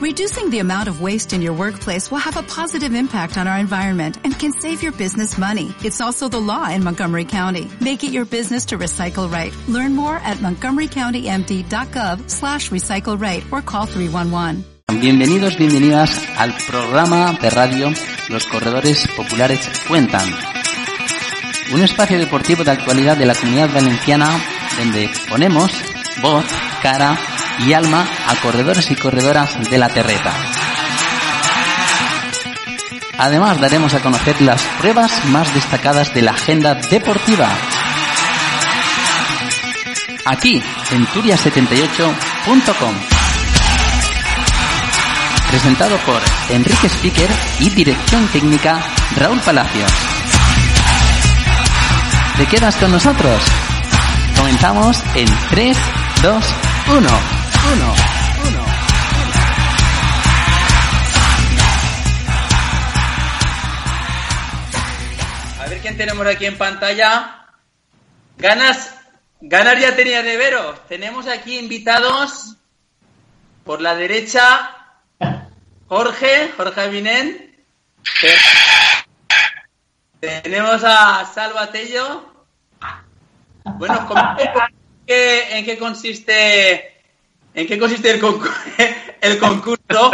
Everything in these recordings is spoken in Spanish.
Reducing the amount of waste in your workplace will have a positive impact on our environment and can save your business money. It's also the law in Montgomery County. Make it your business to recycle right. Learn more at montgomerycountymd.gov slash recycle right or call 311. Bienvenidos, bienvenidas al programa de radio Los Corredores Populares Cuentan. Un espacio deportivo de actualidad de la comunidad valenciana donde ponemos voz, cara y alma a corredores y corredoras de la terreta. Además daremos a conocer las pruebas más destacadas de la agenda deportiva. Aquí en turia78.com. Presentado por Enrique Speaker y dirección técnica Raúl Palacios. ¿Te quedas con nosotros? Comenzamos en 3, 2, 1. 1, 1. A ver quién tenemos aquí en pantalla. Ganas, ganar ya tenía de veros. Tenemos aquí invitados por la derecha Jorge, Jorge Vinén. Tenemos a Salva Tello. Bueno, ¿en qué consiste en qué consiste el, concurso, el concurso?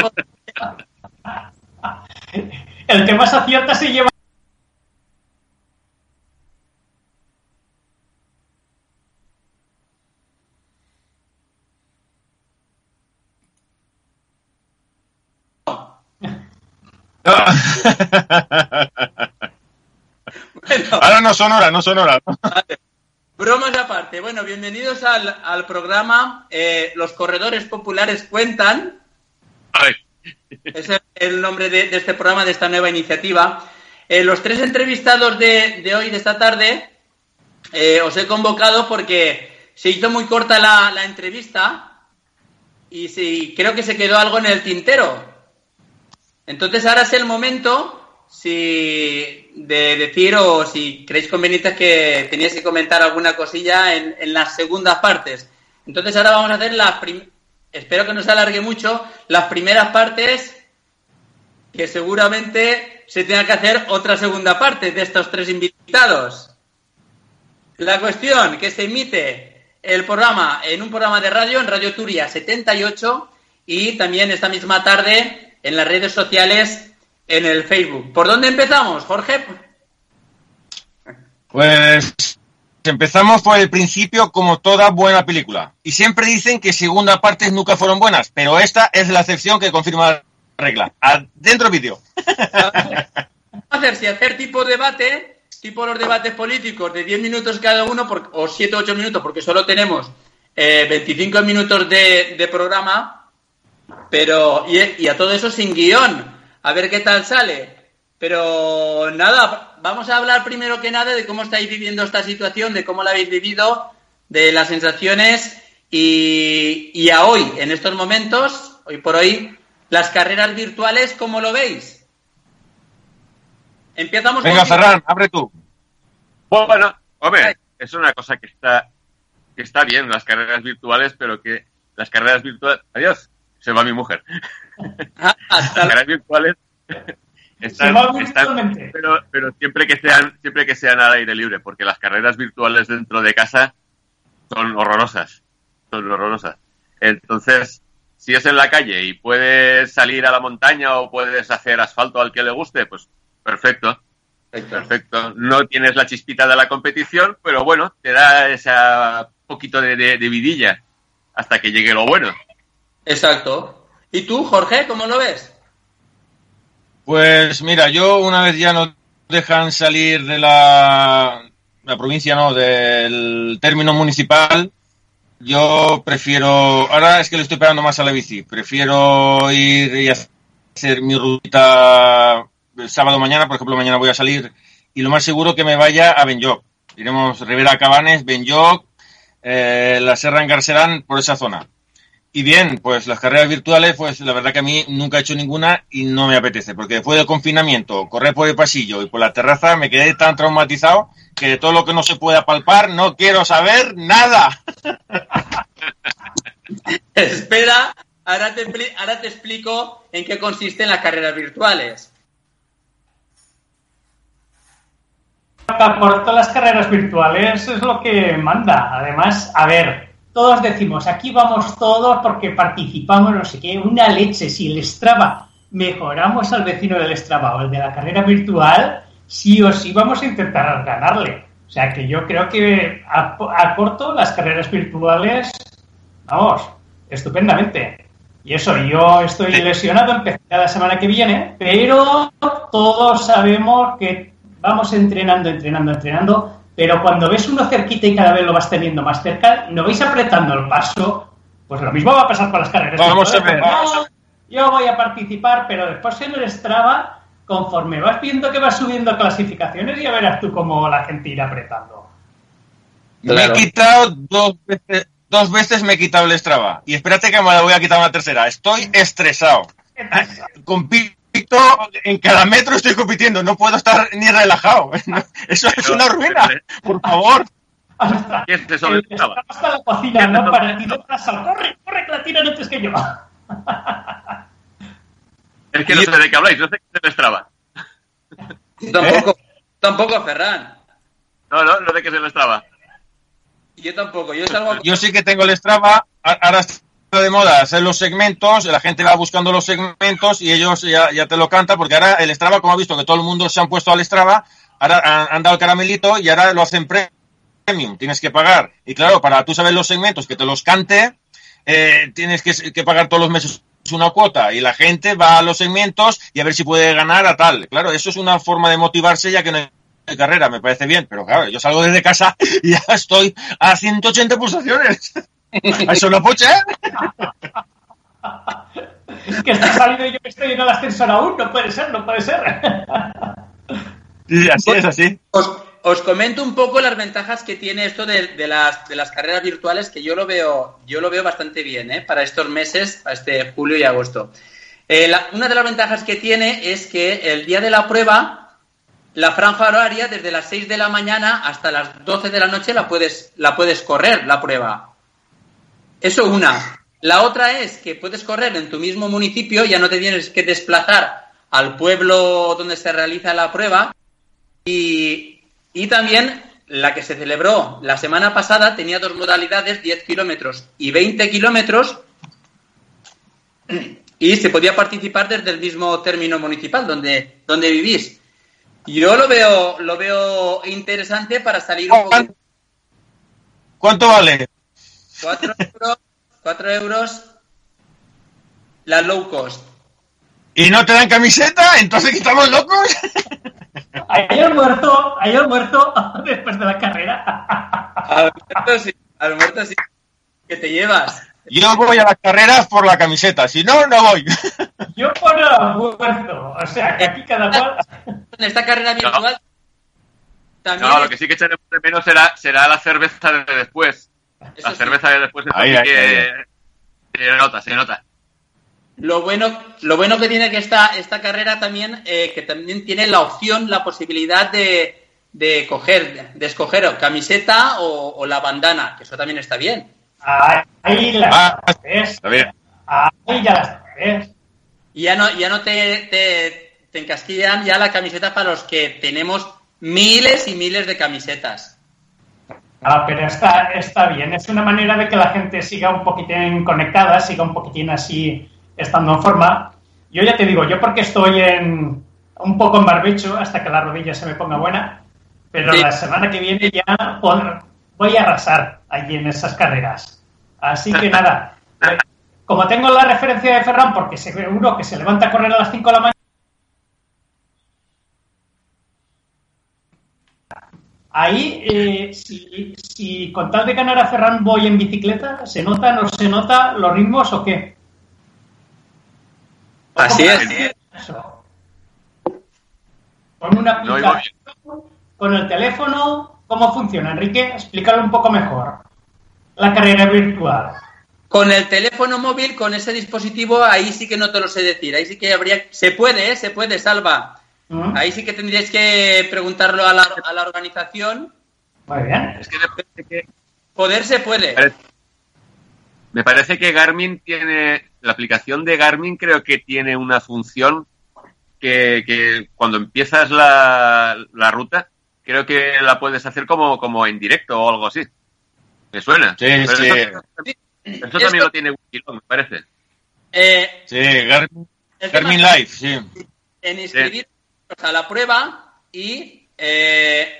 El que más acierta se lleva Ahora no son horas, no son horas. Bromas aparte. Bueno, bienvenidos al, programa eh, Los Corredores Populares Cuentan. Es el, nombre de, este programa, de esta nueva iniciativa. Eh, los tres entrevistados de, hoy, de esta tarde, eh, os he convocado porque se hizo muy corta la, entrevista y sí, creo que se quedó algo en el tintero. Entonces ahora es el momento si de decir o si creéis conveniente que teníais que comentar alguna cosilla en, las segundas partes. Entonces ahora vamos a hacer las espero que no se alargue mucho, las primeras partes que seguramente se tenga que hacer otra segunda parte de estos tres invitados. La cuestión que se emite el programa en un programa de radio en Radio Turia 78 y también esta misma tarde en las redes sociales en el Facebook. ¿Por dónde empezamos, Jorge? Pues empezamos por el principio como toda buena película. Y siempre dicen que segunda partes nunca fueron buenas, pero esta es la excepción que confirma la regla. Adentro vídeo. hacer si hacer tipo debate, tipo los debates políticos de 10 minutos cada uno o 7 o 8 minutos, porque solo tenemos 25 eh, minutos de, programa, pero y a todo eso sin guion a ver qué tal sale. Pero nada, vamos a hablar primero que nada de cómo estáis viviendo esta situación, de cómo la habéis vivido, de las sensaciones y, a hoy, en estos momentos, hoy por hoy, las carreras virtuales, ¿cómo lo veis? Empezamos Venga, Ferran, abre tú. Bueno, hombre, es una cosa que está, que está bien, las carreras virtuales, pero que las carreras virtuales... Adiós, se va mi mujer. Ah, las carreras virtuales están, pero, pero siempre que sean siempre que sean al aire libre, porque las carreras virtuales dentro de casa son horrorosas, son horrorosas. Entonces, si es en la calle y puedes salir a la montaña o puedes hacer asfalto al que le guste, pues perfecto. Perfecto. No tienes la chispita de la competición, pero bueno, te da ese poquito de, de vidilla hasta que llegue lo bueno. Exacto. ¿Y tú, Jorge, cómo lo ves? Pues mira, yo una vez ya no dejan salir de la, provincia, no, del término municipal, yo prefiero, ahora es que le estoy pegando más a la bici, prefiero ir y hacer mi ruta el sábado mañana, por ejemplo, mañana voy a salir y lo más seguro que me vaya a Benlloc. Iremos Rivera Cabanes, Benlloc, eh, la Serra Engarcerán, por esa zona. Y bien, pues las carreras virtuales, pues la verdad que a mí nunca he hecho ninguna y no me apetece, porque después del confinamiento, correr por el pasillo y por la terraza, me quedé tan traumatizado que de todo lo que no se pueda palpar no quiero saber nada. espera, ahora, te, ahora te explico en qué consisten las carreras virtuales. Por todas las carreras virtuales es lo que manda. Además, a ver, todos decimos, aquí vamos todos porque participamos, no sé qué, una leche. Si el Strava mejoramos al vecino del Strava o el de la carrera virtual, sí o sí vamos a intentar ganarle. O sea que yo creo que a, corto las carreras virtuales, vamos, estupendamente. Y eso, yo estoy lesionado, empecé la semana que viene, pero todos sabemos que vamos entrenando, entrenando, entrenando, pero cuando ves uno cerquita y cada vez lo vas teniendo más cerca, no vais apretando el paso, pues lo mismo va a pasar con las carreras. Vamos a ver. yo voy a participar, pero después en el Strava conforme vas viendo que vas subiendo clasificaciones, ya verás tú cómo la gente irá apretando. Me he quitado dos veces, dos veces me he quitado el Strava. Y espérate que me la voy a quitar una tercera. Estoy estresado. Compito en cada metro estoy compitiendo, no puedo estar ni relajado. Eso es una ruina, por favor. Hasta, hasta la cocina, ¿no? Para ti, corre, corre, que la tiran antes que yo. Es que no sé de qué habláis, no sé qué se. Tampoco, tampoco, Ferran. No, no, no sé qué se le Strava. Yo tampoco, yo salgo... Yo sí que tengo el Strava, ahora de moda hacer los segmentos, la gente va buscando los segmentos y ellos ya, ya te lo cantan, porque ahora el Strava, como ha visto que todo el mundo se han puesto al Strava, ahora han, dado el caramelito y ahora lo hacen premium, tienes que pagar. Y claro, para tú saber los segmentos, que te los cante, eh, tienes que, que pagar todos los meses una cuota y la gente va a los segmentos y a ver si puede ganar a tal. Claro, eso es una forma de motivarse ya que no hay carrera, me parece bien, pero claro, yo salgo desde casa y ya estoy a 180 pulsaciones. ¿Eso no puede ser? que está saliendo y yo estoy en el ascensor aún, no puede ser, no puede ser. Sí, así es, así. Os comento un poco las ventajas que tiene esto de, las, de las, carreras virtuales, que yo lo veo, yo lo veo bastante bien ¿eh? para estos meses, para este julio y agosto. Eh, una de las ventajas que tiene es que el día de la prueba, la franja horaria, desde las 6 de la mañana hasta las 12 de la noche, la puedes, la puedes correr, la prueba. Eso una. La otra es que puedes correr en tu mismo municipio, ya no te tienes que desplazar al pueblo donde se realiza la prueba y, y también la que se celebró la semana pasada tenía dos modalidades, 10 kilómetros y 20 kilómetros, y se podía participar desde el mismo término municipal donde, donde vivís. Yo lo veo, lo veo interesante para salir un poco. ¿Cuánto vale? Cuatro euros, cuatro euros la low cost. ¿Y no te dan camiseta? ¿Entonces estamos locos? Ayer muerto, ayer muerto después de la carrera. Al muerto sí, al muerto sí. Que te llevas. Yo voy a las carreras por la camiseta, si no, no voy. Yo por el muerto, o sea, que aquí cada cual... En esta carrera virtual... También no, lo que sí que echaremos de menos será, será la cerveza de después. La cerveza de después, ahí, ahí, que... Se nota, se nota. Lo bueno, lo bueno que tiene que esta, esta carrera también, eh, que también tiene la opción, la posibilidad de, de coger, de escoger camiseta o, la bandana, que eso también está bien. Ahí la ah, está bien. Ahí ya las Y ya no, ya no te, te, te encasquillan ya la camiseta para los que tenemos miles y miles de camisetas. Ah, pero está, está bien. Es una manera de que la gente siga un poquitín conectada, siga un poquitín así estando en forma. Yo ya te digo, yo porque estoy en un poco en barbecho hasta que la rodilla se me ponga buena, pero la semana que viene ya voy a arrasar allí en esas carreras. Así que nada, eh, como tengo la referencia de Ferran, porque seguro que se levanta a correr a las 5 de la mañana, Ahí, eh, si, si, con tal de ganar a Ferran voy en bicicleta, ¿se nota, no se nota los ritmos o qué? Así es. Con una aplicación, con el teléfono, ¿cómo funciona? Enrique, explícalo un poco mejor. La carrera virtual. Con el teléfono móvil, con ese dispositivo, ahí sí que no te lo sé decir. Ahí sí que habría. Se puede, ¿eh? Se puede, salva. ¿Mm? Ahí sí que tendríais que preguntarlo a la, a la organización. Muy bien. Es que que. Poder se puede. Me parece que Garmin tiene la aplicación de Garmin creo que tiene una función que, que cuando empiezas la, la ruta, creo que la puedes hacer como, como en directo o algo así. Me suena. Sí, sí. Eso, eso también lo tiene Wikilog, me parece. Eh, Sí, Garmin, Garmin Live, sí. en inscribir a la prueba y eh,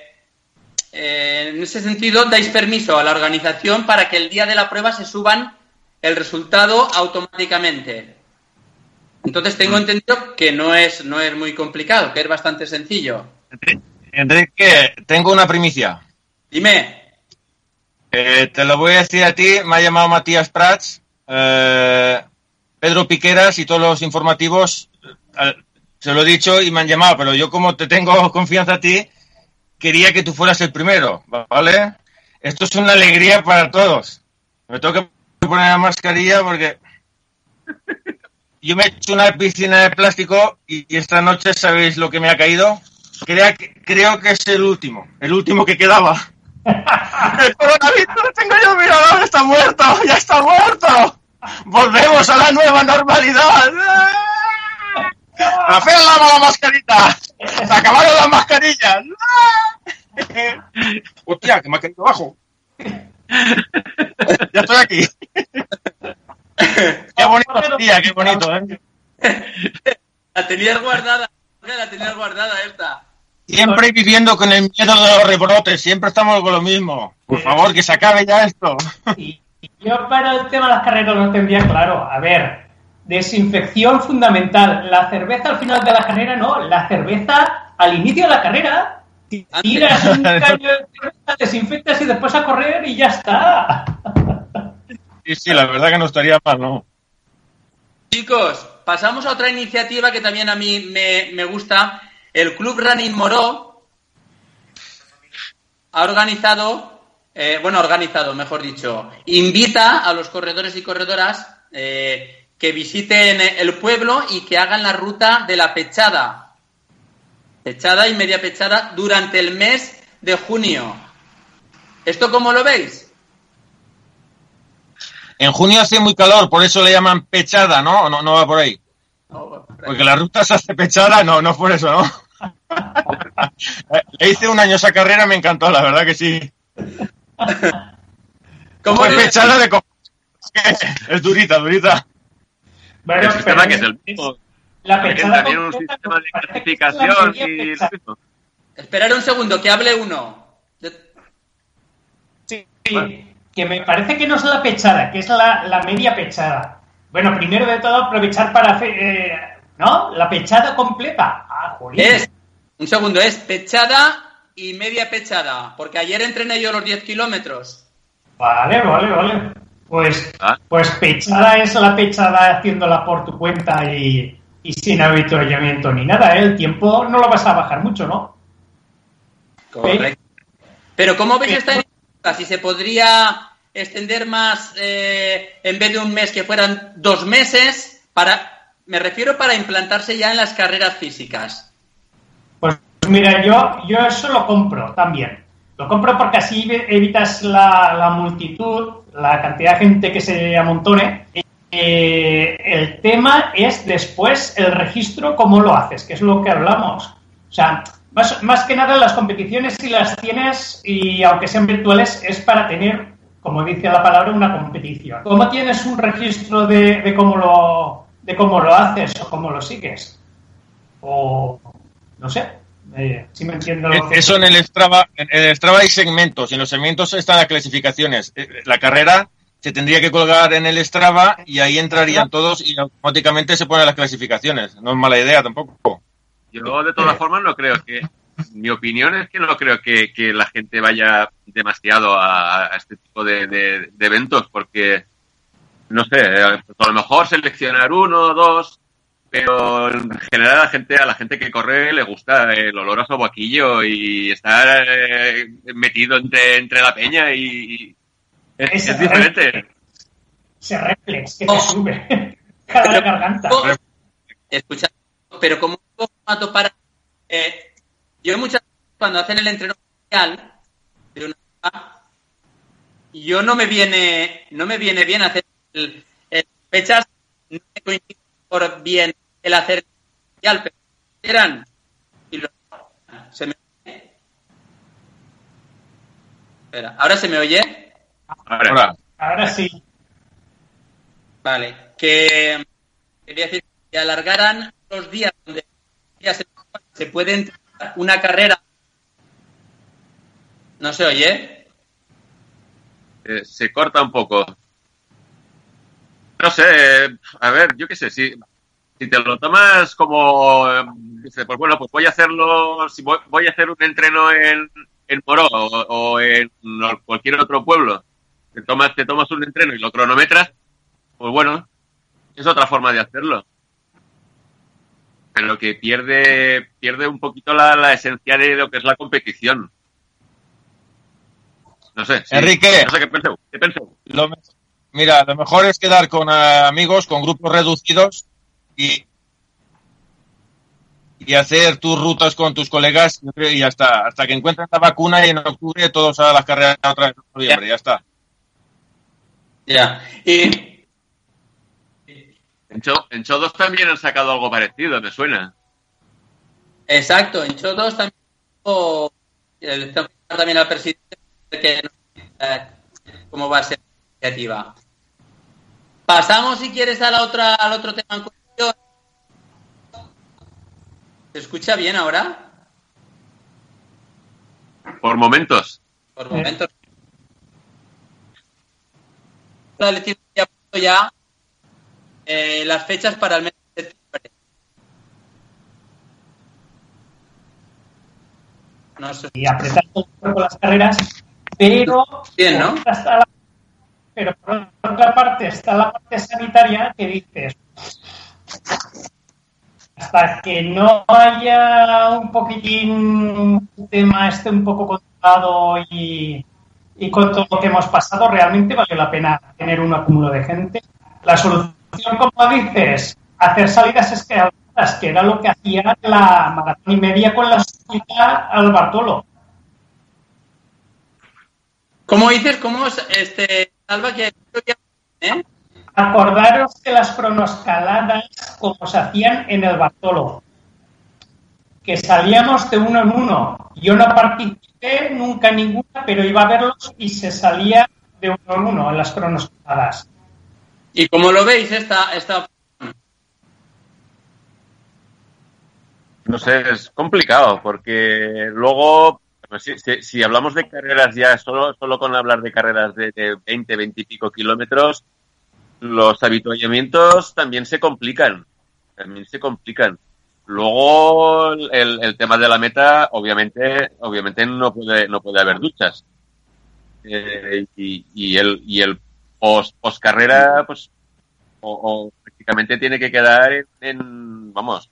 eh, en ese sentido dais permiso a la organización para que el día de la prueba se suban el resultado automáticamente. Entonces tengo entendido que no es, no es muy complicado, que es bastante sencillo. Enrique, tengo una primicia. Dime, Eh, te lo voy a decir a ti. Me ha llamado Matías Prats, eh, Pedro Piqueras y todos los informativos. eh, se lo he dicho y me han llamado, pero yo como te tengo confianza a ti, quería que tú fueras el primero, ¿vale? Esto es una alegría para todos. Me tengo que poner la mascarilla porque yo me he hecho una piscina de plástico y, esta noche sabéis lo que me ha caído. Crea que- creo que es el último, el último que quedaba. El coronavirus lo tengo yo, mira, ahora está muerto, ya está muerto. Volvemos a la nueva normalidad. ¡A hacer la la mascarita! ¡Se acabaron las mascarillas! ¡Hostia, que me ha caído abajo! Ya estoy aquí. Qué bonito día, qué bonito, ¿eh? la tenías guardada, la tenías guardada esta. Siempre viviendo con el miedo de los rebrotes, siempre estamos con lo mismo. Por favor, que se acabe ya esto. Y yo para el tema de las carreras no tendría claro. A ver, desinfección fundamental. La cerveza al final de la carrera no, la cerveza al inicio de la carrera. Tiras un caño de cerveza, desinfectas y después a correr y ya está. Sí, sí, la verdad que no estaría mal, ¿no? Chicos, pasamos a otra iniciativa que también a mí me, me gusta. El Club Running Moró ha organizado, eh, bueno, organizado, mejor dicho, invita a los corredores y corredoras eh, que visiten el pueblo y que hagan la ruta de la pechada. Pechada y media pechada durante el mes de junio. ¿Esto cómo lo veis? En junio hace muy calor, por eso le llaman pechada, ¿no? ¿O no, no va por ahí? Porque la ruta se hace pechada, no, no por eso, ¿no? Le hice un año esa carrera, me encantó, la verdad que sí. ¿Cómo Fue pechada de Es durita, durita. Bueno, el sistema pero que es el mismo. La también un sistema de clasificación y. Esperar un segundo, que hable uno. Sí, que me parece que no es la pechada, que es la, la media pechada. Bueno, primero de todo aprovechar para hacer, eh, ¿no? La pechada completa. Ah, jolín. Es, un segundo, es pechada y media pechada, porque ayer entrené yo los 10 kilómetros. Vale, vale, vale. Pues, Ah. pues pechada es la pechada haciéndola por tu cuenta y, y sin avituallamiento ni nada, ¿eh? El tiempo no lo vas a bajar mucho, ¿no? Correcto. Pero ¿cómo veis esta iniciativa? Si se podría extender más, eh, en vez de un mes, que fueran dos meses, para, me refiero para implantarse ya en las carreras físicas. Pues mira, yo, yo eso lo compro también. Lo compro porque así evi- evitas la, la multitud, la cantidad de gente que se amontone. Eh, el tema es después el registro, cómo lo haces, que es lo que hablamos. O sea, más, más que nada las competiciones si las tienes y aunque sean virtuales es para tener, como dice la palabra, una competición. ¿Cómo tienes un registro de, de cómo lo de cómo lo haces o cómo lo sigues? O no sé, eh, si me entiendo lo que Eso en el Strava, en el Strava hay segmentos, y en los segmentos están las clasificaciones. Eh, La carrera se tendría que colgar en el Strava y ahí entrarían todos y automáticamente se ponen las clasificaciones. No es mala idea tampoco. Yo, de todas formas, no creo que. Mi opinión es que no creo que, que la gente vaya demasiado a, a este tipo de, de- de eventos, porque, no sé, eh, a lo mejor seleccionar uno o dos, pero en general a la gente, a la gente que corre le gusta el olor a sobaquillo y estar eh, metido entre, entre la peña y. y es, es diferente. ese reflex que te Oh. sube cada la garganta. Oh, Escucha, pero como un formato para... eh, yo muchas veces cuando hacen el entreno oficial de una yo no me viene no me viene bien hacer el, el fechas no coincide por bien el hacer pero eran y lo, se me Espera, ¿ahora se me oye? Ahora. Ahora sí. Vale, que quería decir que alargaran los días donde se puede entrar una carrera. ¿No se oye? Eh, se corta un poco. No sé, a ver, yo qué sé, si, si te lo tomas como, eh, dice, pues bueno, pues voy a hacerlo, si voy, a hacer un entreno en, en Moró o, en cualquier otro pueblo, te tomas, te tomas un entreno y lo cronometras, pues bueno, es otra forma de hacerlo. Pero que pierde, pierde un poquito la, la esencia de lo que es la competición. No sé. Enrique. No sé qué pensé. ¿Qué pensé? Mira, lo mejor es quedar con eh, amigos, con grupos reducidos y, y hacer tus rutas con tus colegas y ya está. Hasta que encuentren la vacuna y en octubre todos a las carreras otra vez en noviembre. Ya, está. Ya. Y en, Cho, en 2 también han sacado algo parecido, me suena. Exacto, en Cho 2 también, oh, también al presidente que eh, cómo va a ser iniciativa. Pasamos, si quieres, a la otra, al otro tema en cuestión. ¿Se escucha bien ahora? Por momentos. Por momentos. ya eh, las fechas para el mes de septiembre. No sé. Y apretar un poco las carreras, pero. Bien, ¿no? Pero por otra parte está la parte sanitaria que dices. Hasta que no haya un poquitín el tema esté un poco controlado y, y con todo lo que hemos pasado, realmente vale la pena tener un acúmulo de gente. La solución como dices, hacer salidas escaladas, que era lo que hacía la maratón y media con la subida al Bartolo. ¿Cómo dices? ¿Cómo este, Salva que ¿eh? Acordaros que las cronoscaladas, como se hacían en el Bartolo, que salíamos de uno en uno. Yo no participé nunca en ninguna, pero iba a verlos y se salía de uno en uno en las cronoscaladas. ¿Y cómo lo veis esta, esta No sé, es complicado porque luego, si, hablamos de carreras ya, solo, solo con hablar de carreras de, 20, 20 y pico kilómetros, los habituallamientos también se complican. También se complican. Luego, el, tema de la meta, obviamente, obviamente no puede, no puede haber duchas. Eh, y, y, el, y el post, carrera, pues, o, prácticamente tiene que quedar en, vamos,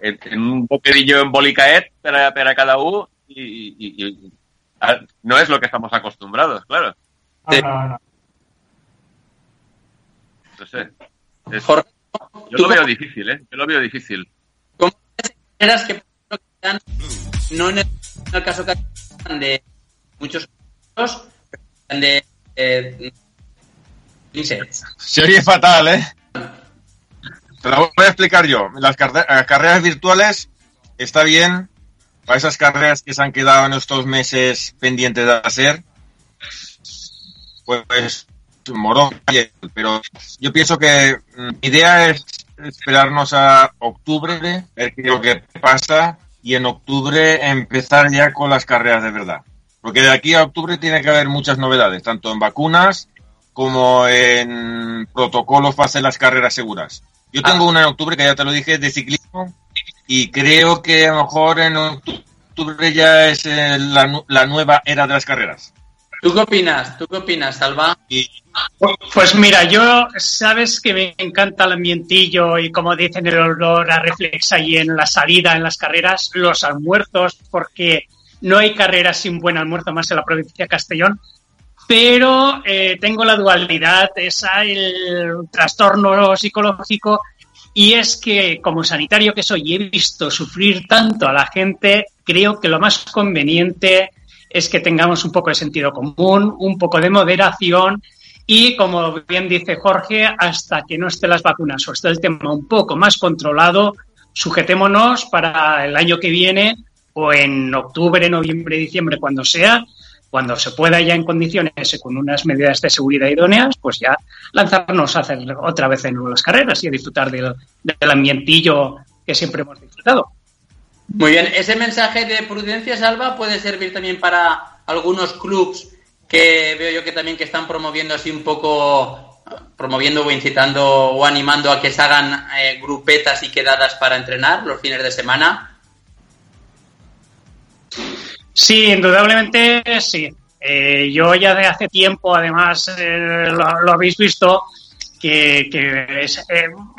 en, un bocadillo en bolicaet para, para cada U y, no es lo que estamos acostumbrados, claro. No, sé. yo lo veo difícil, ¿eh? Yo lo veo difícil. ¿Cómo eras que no en el, caso que de muchos de eh, se oye fatal, ¿eh? Te lo voy a explicar yo. Las carreras virtuales está bien para esas carreras que se han quedado en estos meses pendientes de hacer. Pues morón, pero yo pienso que mm, mi idea es esperarnos a octubre, ver qué es lo que pasa y en octubre empezar ya con las carreras de verdad. Porque de aquí a octubre tiene que haber muchas novedades, tanto en vacunas como en protocolos para hacer las carreras seguras. Yo tengo ah. una en octubre, que ya te lo dije, de ciclismo, y creo que a lo mejor en octubre ya es eh, la, nueva era de las carreras. ¿Tú qué opinas? ¿Tú qué opinas, Salva? Pues mira, yo sabes que me encanta el ambientillo y como dicen el olor a reflex ahí en la salida, en las carreras, los almuerzos, porque no hay carreras sin buen almuerzo más en la provincia de Castellón pero eh, tengo la dualidad, esa, el trastorno psicológico, y es que como sanitario que soy y he visto sufrir tanto a la gente, creo que lo más conveniente es que tengamos un poco de sentido común, un poco de moderación Y como bien dice Jorge, hasta que no estén las vacunas o esté el tema un poco más controlado, sujetémonos para el año que viene o en octubre, noviembre, diciembre, cuando sea, cuando se pueda ya en condiciones y con unas medidas de seguridad idóneas, pues ya lanzarnos a hacer otra vez en las carreras y a disfrutar del, del ambientillo que siempre hemos disfrutado. Muy bien, ese mensaje de prudencia, Salva, puede servir también para algunos clubs que veo yo que también que están promoviendo así un poco, promoviendo o incitando o animando a que se hagan eh, grupetas y quedadas para entrenar los fines de semana. Sí, indudablemente sí. Eh, yo ya de hace tiempo, además, eh, lo, habéis visto, que, es,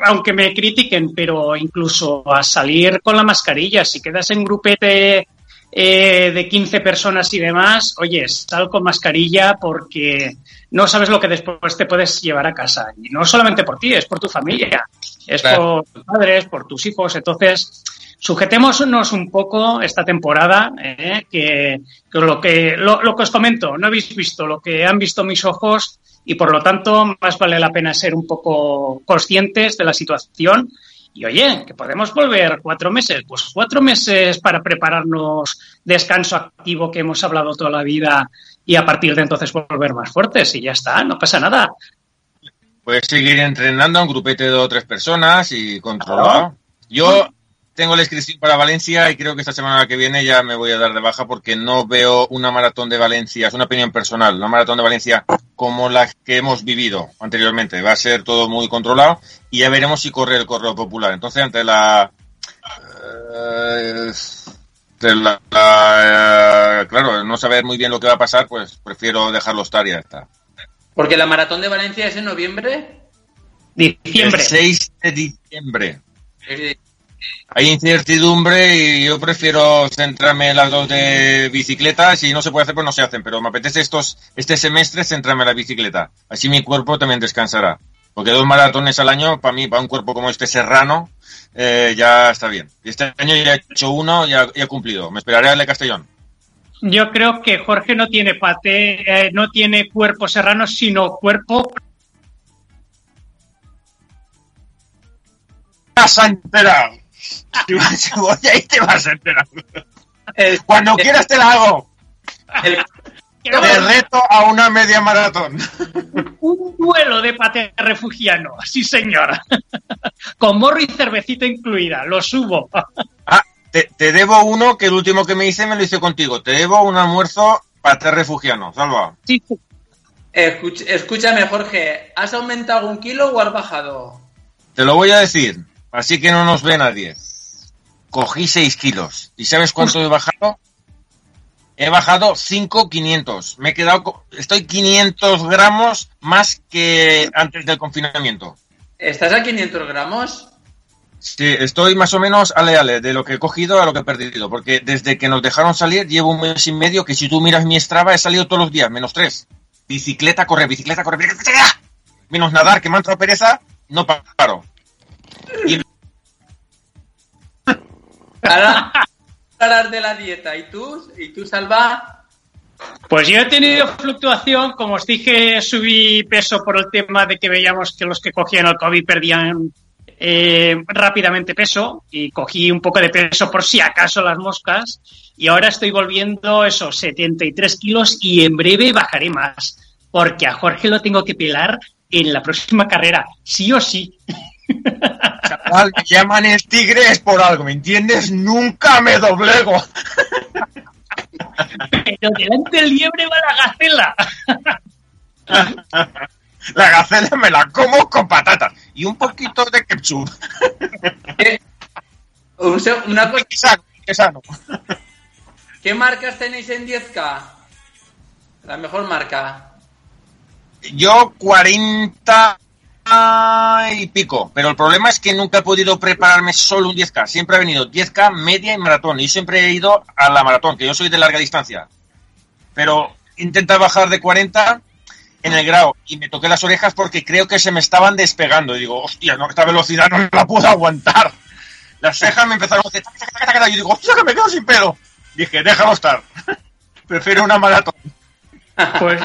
aunque me critiquen, pero incluso a salir con la mascarilla, si quedas en grupete eh, de 15 personas y demás, oye, sal con mascarilla porque no sabes lo que después te puedes llevar a casa. Y no solamente por ti, es por tu familia, es por tus padres, por tus hijos. Entonces, sujetémonos un poco esta temporada, eh, que, lo, que lo, lo, que os comento, no habéis visto lo que han visto mis ojos y por lo tanto más vale la pena ser un poco conscientes de la situación y oye, que podemos volver cuatro meses, pues cuatro meses para prepararnos descanso activo que hemos hablado toda la vida y a partir de entonces volver más fuertes y ya está, no pasa nada. Puedes seguir entrenando a un grupete de dos o tres personas y controlado. Yo tengo la inscripción para Valencia y creo que esta semana que viene ya me voy a dar de baja porque no veo una maratón de Valencia, es una opinión personal, una maratón de Valencia como la que hemos vivido anteriormente. Va a ser todo muy controlado y ya veremos si corre el correo popular. Entonces, ante la... Eh, la, eh, claro, no saber muy bien lo que va a pasar, pues prefiero dejarlo estar y ya está. Porque la maratón de Valencia es en noviembre. Diciembre. El 6 de diciembre hay incertidumbre y yo prefiero centrarme en las dos de bicicleta. Si no se puede hacer, pues no se hacen. Pero me apetece estos, este semestre centrarme en la bicicleta. Así mi cuerpo también descansará. Porque dos maratones al año, para mí, para un cuerpo como este serrano, eh, ya está bien. Este año ya he hecho uno y he cumplido. Me esperaré al de Castellón. Yo creo que Jorge no tiene pate, eh, no tiene cuerpo serrano, sino cuerpo. Casa enterado. Cebolla y te vas a enterar. Cuando quieras te la hago. Te reto a una media maratón. Un duelo de pate refugiano, sí señora. Con morro y cervecita incluida, lo subo. Ah, te, debo uno que el último que me hice me lo hice contigo. Te debo un almuerzo pate refugiano, salva. Sí. escúchame, Jorge, ¿has aumentado algún kilo o has bajado? Te lo voy a decir. Así que no nos ve nadie. Cogí 6 kilos. ¿Y sabes cuánto he bajado? He bajado 5,500. Me he quedado, estoy 500 gramos más que antes del confinamiento. ¿Estás a 500 gramos? Sí, estoy más o menos ale ale de lo que he cogido a lo que he perdido, porque desde que nos dejaron salir llevo un mes y medio que si tú miras mi Strava he salido todos los días, menos tres. Bicicleta, corre, bicicleta, corre, bicicleta, menos nadar, que me ha pereza, no paro. Y... Para de la dieta. ¿Y tú? ¿Y tú, Salva? Pues yo he tenido fluctuación, como os dije, subí peso por el tema de que veíamos que los que cogían el COVID perdían eh, rápidamente peso y cogí un poco de peso por si acaso las moscas y ahora estoy volviendo esos 73 kilos y en breve bajaré más porque a Jorge lo tengo que pelar en la próxima carrera, sí o sí. Llaman el tigre es por algo, ¿me entiendes? Nunca me doblego. Pero delante del liebre va la gacela. La gacela me la como con patatas y un poquito de ketchup. Una cosa... ¿Qué marcas tenéis en 10K? La mejor marca. Yo 40 y pico, pero el problema es que nunca he podido prepararme solo un 10K, siempre ha venido 10K, media y maratón, y siempre he ido a la maratón, que yo soy de larga distancia. Pero intenta bajar de 40 en el grado y me toqué las orejas porque creo que se me estaban despegando y digo, hostia, no, esta velocidad no la puedo aguantar. Las cejas me empezaron a hacer y digo, hostia, que me quedo sin pelo. Dije, déjalo estar. Prefiero una maratón. Pues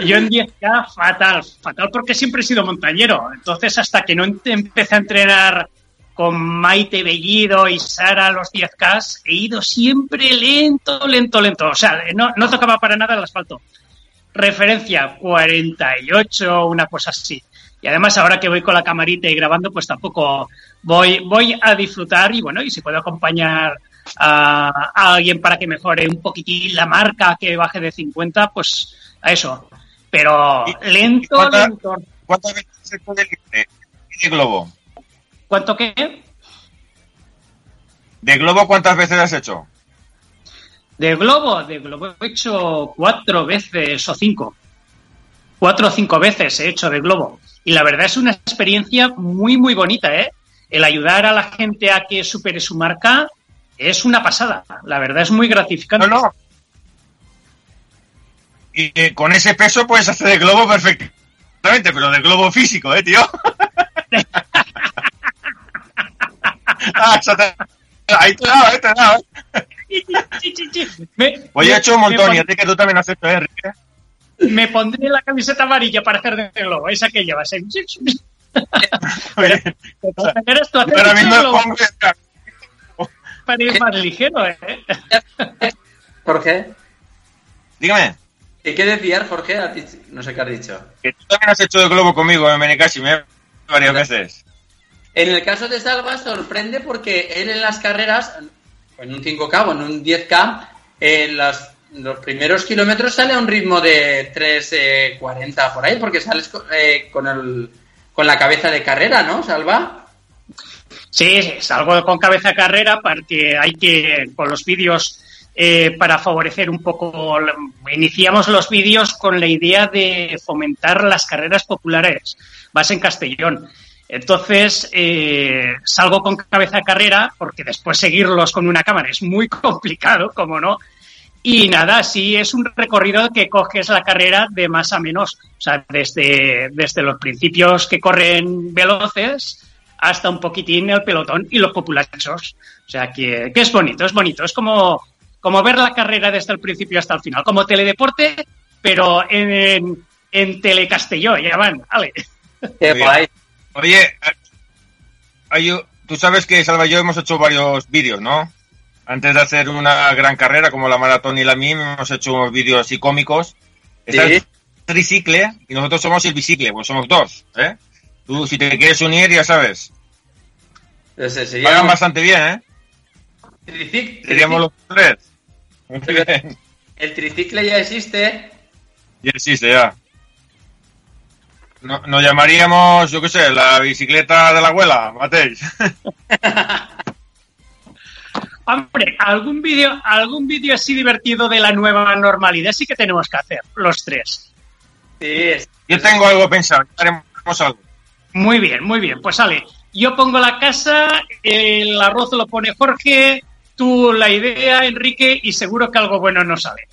Yo en 10K, fatal, fatal porque siempre he sido montañero. Entonces, hasta que no empecé a entrenar con Maite Bellido y Sara los 10K, he ido siempre lento, lento, lento. O sea, no, no tocaba para nada el asfalto. Referencia 48, una cosa así. Y además ahora que voy con la camarita y grabando, pues tampoco voy, voy a disfrutar y bueno, y si puedo acompañar a, alguien para que mejore un poquitín la marca, que baje de 50, pues a eso. Pero lento, lento. ¿Cuántas veces se puede de globo? ¿Cuánto qué? ¿De globo cuántas veces has hecho? De globo, de globo he hecho cuatro veces o cinco. Cuatro o cinco veces he hecho de globo. Y la verdad es una experiencia muy, muy bonita, ¿eh? El ayudar a la gente a que supere su marca es una pasada. La verdad es muy gratificante. No, no. Y eh, con ese peso puedes hacer de globo perfectamente, pero de globo físico, ¿eh, tío? ah, Ahí te he dado, eh, te he dado. Eh. Pues he hecho un montón y a ti que tú también has hecho, ¿eh, me pondré la camiseta amarilla para hacer de globo, esa que llevas. ¿eh? Pero, eres tú hacer para ir más ligero, ¿eh? Jorge. Dígame. ¿Qué quiere decir, Jorge? No sé qué has dicho. Que tú también has hecho de globo conmigo en Menecasi, me varias veces. En el caso de Salva sorprende porque él en las carreras, en un 5K o en un 10K, en las los primeros kilómetros sale a un ritmo de 3.40 por ahí, porque sales eh, con, el, con la cabeza de carrera, ¿no, Salva? Sí, salgo con cabeza de carrera porque hay que, con los vídeos, eh, para favorecer un poco, iniciamos los vídeos con la idea de fomentar las carreras populares, vas en Castellón. Entonces, eh, salgo con cabeza de carrera porque después seguirlos con una cámara es muy complicado, como no, y nada, sí es un recorrido que coges la carrera de más a menos. O sea, desde, desde los principios que corren veloces hasta un poquitín el pelotón y los populachos. O sea, que, es bonito, es bonito. Es como, como ver la carrera desde el principio hasta el final. Como teledeporte, pero en, en Telecastelló. Ya van, vale. Oye, Oye, tú sabes que Salva y yo hemos hecho varios vídeos, ¿no? antes de hacer una gran carrera como la maratón y la MIM, hemos hecho unos vídeos así cómicos. Está el tricicle y nosotros somos el bicicle, pues somos dos. ¿eh? Tú, si te quieres unir, ya sabes. Pagan bastante bien, ¿eh? Tricicle. Seríamos los tres. El tricicle ya existe. Ya existe, ya. No, nos llamaríamos, yo qué sé, la bicicleta de la abuela, Matei. Hombre, algún vídeo, algún vídeo así divertido de la nueva normalidad sí que tenemos que hacer, los tres. Sí, Yo tengo algo pensado, haremos algo. Muy bien, muy bien. Pues sale. Yo pongo la casa, el arroz lo pone Jorge, tú la idea, Enrique, y seguro que algo bueno nos sale.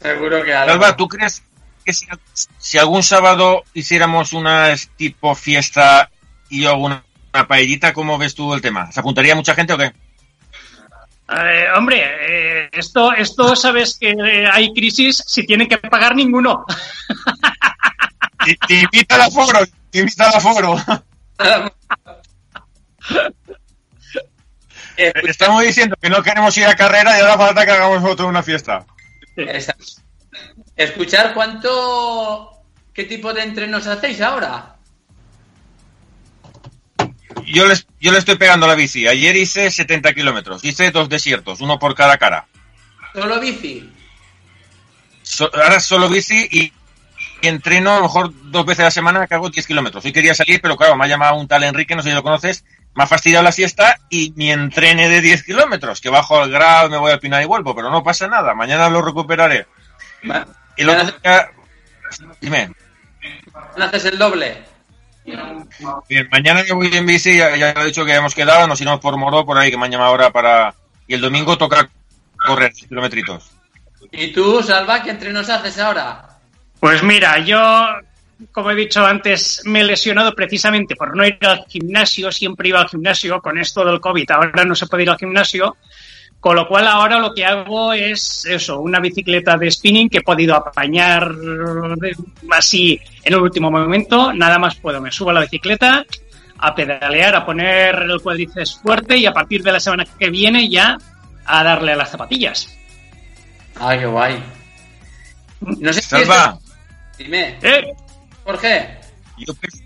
Seguro que algo. Alba, ¿tú crees que si, algún sábado hiciéramos una tipo fiesta y hago una, una paellita, ¿cómo ves tú el tema? ¿Se apuntaría mucha gente o qué? Eh, hombre, eh, esto, esto sabes que hay crisis si tienen que pagar ninguno. Te, invita al aforo, te invita al aforo. Estamos diciendo que no queremos ir a carrera y ahora falta que hagamos otro una fiesta. Escuchar cuánto, qué tipo de entrenos hacéis ahora yo, les, yo le estoy pegando la bici. Ayer hice 70 kilómetros. Hice dos desiertos, uno por cada cara. ¿Solo bici? ahora solo bici y, entreno a lo mejor dos veces a la semana que hago 10 kilómetros. Hoy quería salir, pero claro, me ha llamado un tal Enrique, no sé si lo conoces, me ha fastidiado la siesta y mi entrene de 10 kilómetros, que bajo al grado, me voy al pinar y vuelvo, pero no pasa nada, mañana lo recuperaré. y lo Dime. ¿Haces el doble? Bien, mañana yo voy en bici, ya, ya he dicho que hemos quedado, nos iremos por Moro, por ahí, que me han llamado ahora para... Y el domingo toca correr kilometritos. ¿Y tú, Salva, qué entrenos haces ahora? Pues mira, yo, como he dicho antes, me he lesionado precisamente por no ir al gimnasio, siempre iba al gimnasio, con esto del COVID, ahora no se puede ir al gimnasio, Con lo cual ahora lo que hago es eso, una bicicleta de spinning que he podido apañar así en el último momento. Nada más puedo, me subo a la bicicleta, a pedalear, a poner el cuádriceps fuerte y a partir de la semana que viene ya a darle a las zapatillas. Ay, qué guay. No sé Salva. Dime. ¿Eh? Jorge. Yo peso,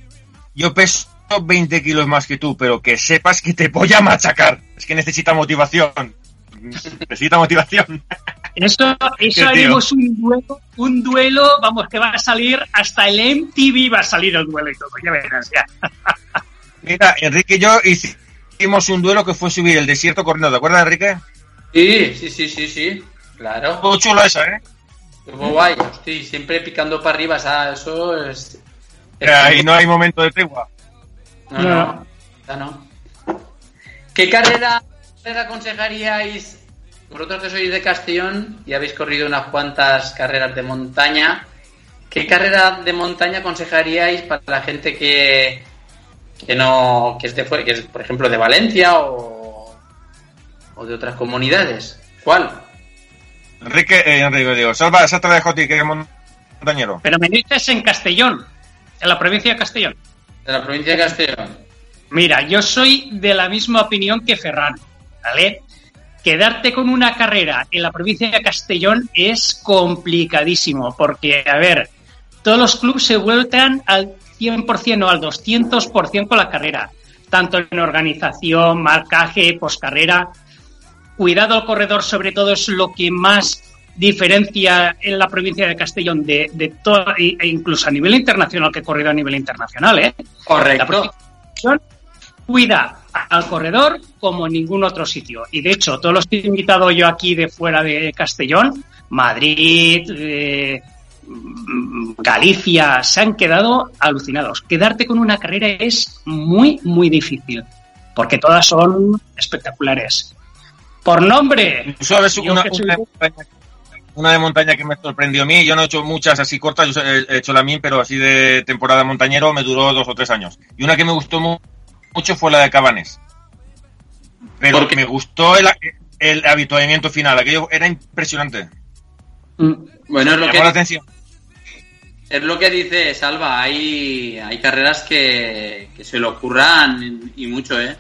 yo peso 20 kilos más que tú, pero que sepas que te voy a machacar. Es que necesita motivación. Necesita motivación. Eso, eso haremos un duelo, un duelo, vamos, que va a salir hasta el MTV va a salir el duelo y todo, ya verás, ya. Mira, Enrique y yo hicimos un duelo que fue subir el desierto corriendo, ¿te acuerdas, Enrique? Sí, sí, sí, sí, sí, claro. Todo chulo eso, ¿eh? Muy guay, estoy siempre picando para arriba, o eso es... Ahí no hay momento de tregua. No, no, no. no. ¿Qué carrera aconsejaríais, vosotros que sois de Castellón y habéis corrido unas cuantas carreras de montaña, qué carrera de montaña aconsejaríais para la gente que, que no, que esté que es, por ejemplo, de Valencia o, o de otras comunidades? ¿Cuál? Enrique, eh, Enrique, digo, salva, esa te la dejo a ti, que es montañero. Pero me dices en Castellón, en la provincia de Castellón. De la provincia de Castellón. Mira, yo soy de la misma opinión que Ferran, ¿vale? Quedarte con una carrera en la provincia de Castellón es complicadísimo, porque, a ver, todos los clubes se vuelcan al 100% o al 200% con la carrera, tanto en organización, marcaje, poscarrera. Cuidado al corredor, sobre todo, es lo que más diferencia en la provincia de Castellón de, de todo, e incluso a nivel internacional, que he corrido a nivel internacional, ¿eh? Correcto. La cuida al corredor como en ningún otro sitio. Y de hecho, todos los que he invitado yo aquí de fuera de Castellón, Madrid, eh, Galicia, se han quedado alucinados. Quedarte con una carrera es muy, muy difícil, porque todas son espectaculares. Por nombre. ¿Sabes una, una de montaña que me sorprendió a mí. Yo no he hecho muchas así cortas, yo he hecho la mía, pero así de temporada montañero me duró dos o tres años. Y una que me gustó mucho fue la de Cabanes. Pero Porque me gustó el, el habituamiento final, aquello era impresionante. Mm. Bueno, es lo que... La atención. Es lo que dice Salva, hay, hay carreras que, que se le ocurran y mucho, ¿eh?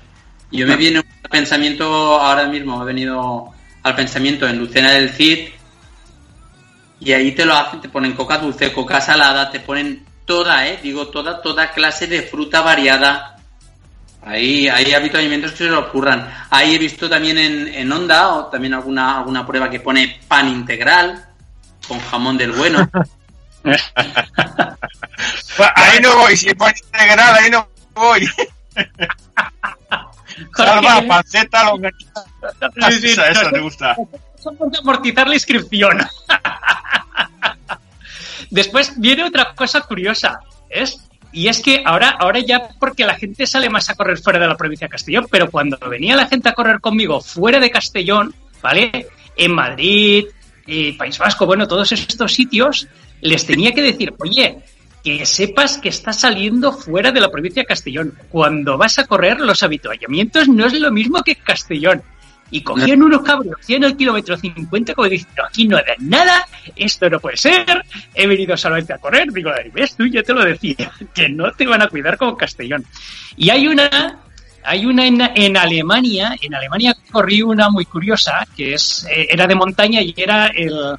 Yo me viene un pensamiento ahora mismo, me ha venido al pensamiento en Lucena del Cid, y ahí te lo hacen, te ponen coca dulce, coca salada, te ponen toda, eh, digo toda, toda clase de fruta variada. Ahí hay alimentos que se lo ocurran. Ahí he visto también en, en Onda o también alguna, alguna prueba que pone pan integral con jamón del bueno. ahí no voy, si es pan integral, ahí no voy. Salva, panceta, longaniza. Sí, sí, eso te gusta. amortizar la inscripción. Después viene otra cosa curiosa, ¿es? Y es que ahora, ahora ya porque la gente sale más a correr fuera de la provincia de Castellón, pero cuando venía la gente a correr conmigo fuera de Castellón, ¿vale? En Madrid, y País Vasco, bueno, todos estos sitios, les tenía que decir, oye, que sepas que está saliendo fuera de la provincia de Castellón. Cuando vas a correr, los habituallamientos no es lo mismo que Castellón y cogían unos cabros, hacían el kilómetro 50 como diciendo, aquí no hay nada, esto no puede ser, he venido solamente a correr, digo, ves tú, yo te lo decía, que no te van a cuidar como Castellón. Y hay una, hay una en, Alemania, en Alemania corrí una muy curiosa, que es, eh, era de montaña y era el,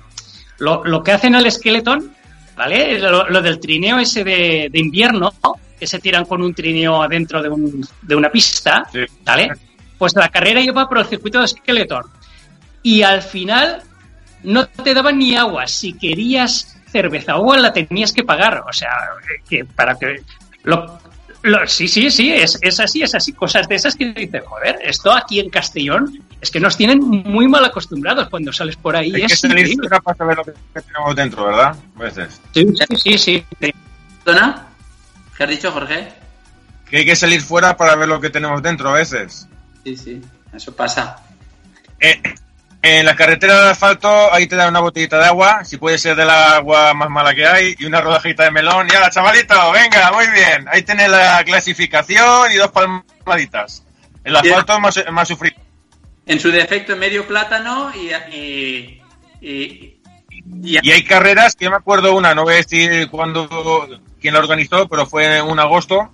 lo, que hacen el Skeleton, ¿vale? Lo, del trineo ese de, invierno, que se tiran con un trineo adentro de, un, de una pista, ¿vale? Pues la carrera iba por el circuito de Skeletor. Y al final no te daban ni agua. Si querías cerveza o agua la tenías que pagar. O sea, que para que... Lo, sí, sí, sí, es, es, así, es así. Cosas de esas que dices, joder, esto aquí en Castellón es que nos tienen muy mal acostumbrados cuando sales por ahí. Hay es que salir fuera para saber lo que tenemos dentro, ¿verdad? A veces. Sí, sí, sí. ¿Dona? ¿Qué has dicho, Jorge? Que hay que salir fuera para ver lo que tenemos dentro a veces. Sí, sí, eso pasa. Eh, en la carretera de asfalto ahí te dan una botellita de agua, si puede ser del agua más mala que hay, y una rodajita de melón. ¡Ya, chavalito! Venga, muy bien. Ahí tienes la clasificación y dos palmaditas. El asfalto es más, más sufrido. en su defecto medio plátano y, y, y, hay carreras que yo me acuerdo una, no voy a decir cuándo, quién la organizó, pero fue en un agosto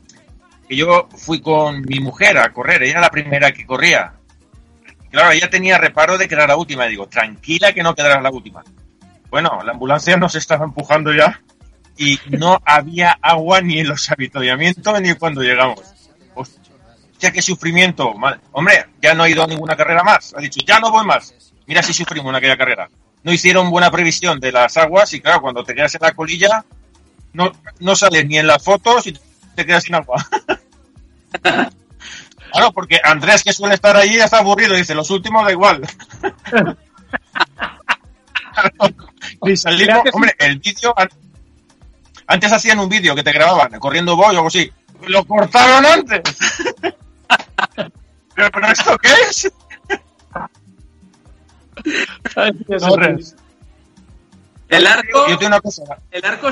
que yo fui con mi mujer a correr, ella era la primera que corría. Claro, ella tenía reparo de que era la última, y digo, tranquila que no quedará la última. Bueno, la ambulancia nos estaba empujando ya y no había agua ni en los avituallamientos ni cuando llegamos. Hostia, qué sufrimiento. Hombre, ya no ha ido a ninguna carrera más. Ha dicho, ya no voy más. Mira si sufrimos en aquella carrera. No hicieron buena previsión de las aguas y claro, cuando te quedas en la colilla, no, no sales ni en las fotos y te quedas sin agua. claro, porque Andrés, que suele estar allí, ya está aburrido. Dice, los últimos da igual. y salimos, hombre, el vídeo antes hacían un vídeo que te grababan corriendo voy o algo así. Lo cortaron antes. ¿Pero, esto qué es? el arco. Yo tengo una cosa. El arco.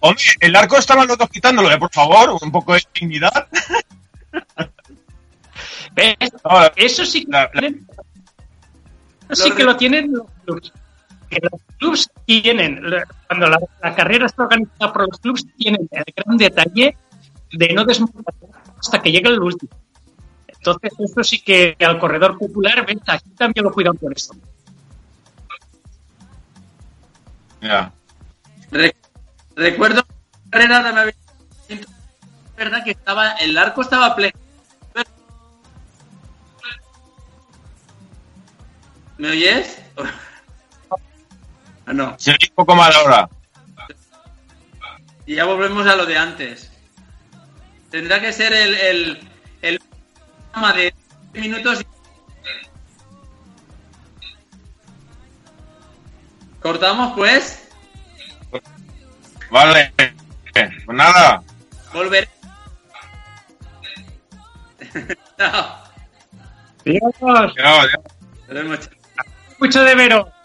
Hombre, el arco estaban los dos quitándolo, ¿eh? por favor, un poco de dignidad. Eso sí que, eso sí que lo tienen los, que los clubs tienen, cuando la, carrera está organizada por los clubs, tienen el gran detalle de no desmontar hasta que llegue el último. Entonces, esto sí que al corredor popular, ven, aquí también lo cuidan por esto. Ya. recuerdo la carrera de verdad que estaba, el arco estaba pleno. ¿Me oyes? Ah, no. Se un poco mal ahora. Y ya volvemos a lo de antes. Tendrá que ser el, el, el programa de minutos. ¿Cortamos, pues? Vale. Pues nada. Volveré. Chao. Adiós. Adiós. Mucho de veros.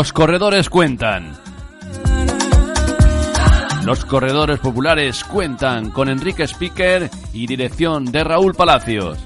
Los corredores cuentan. Los corredores populares cuentan con Enrique Speaker y dirección de Raúl Palacios.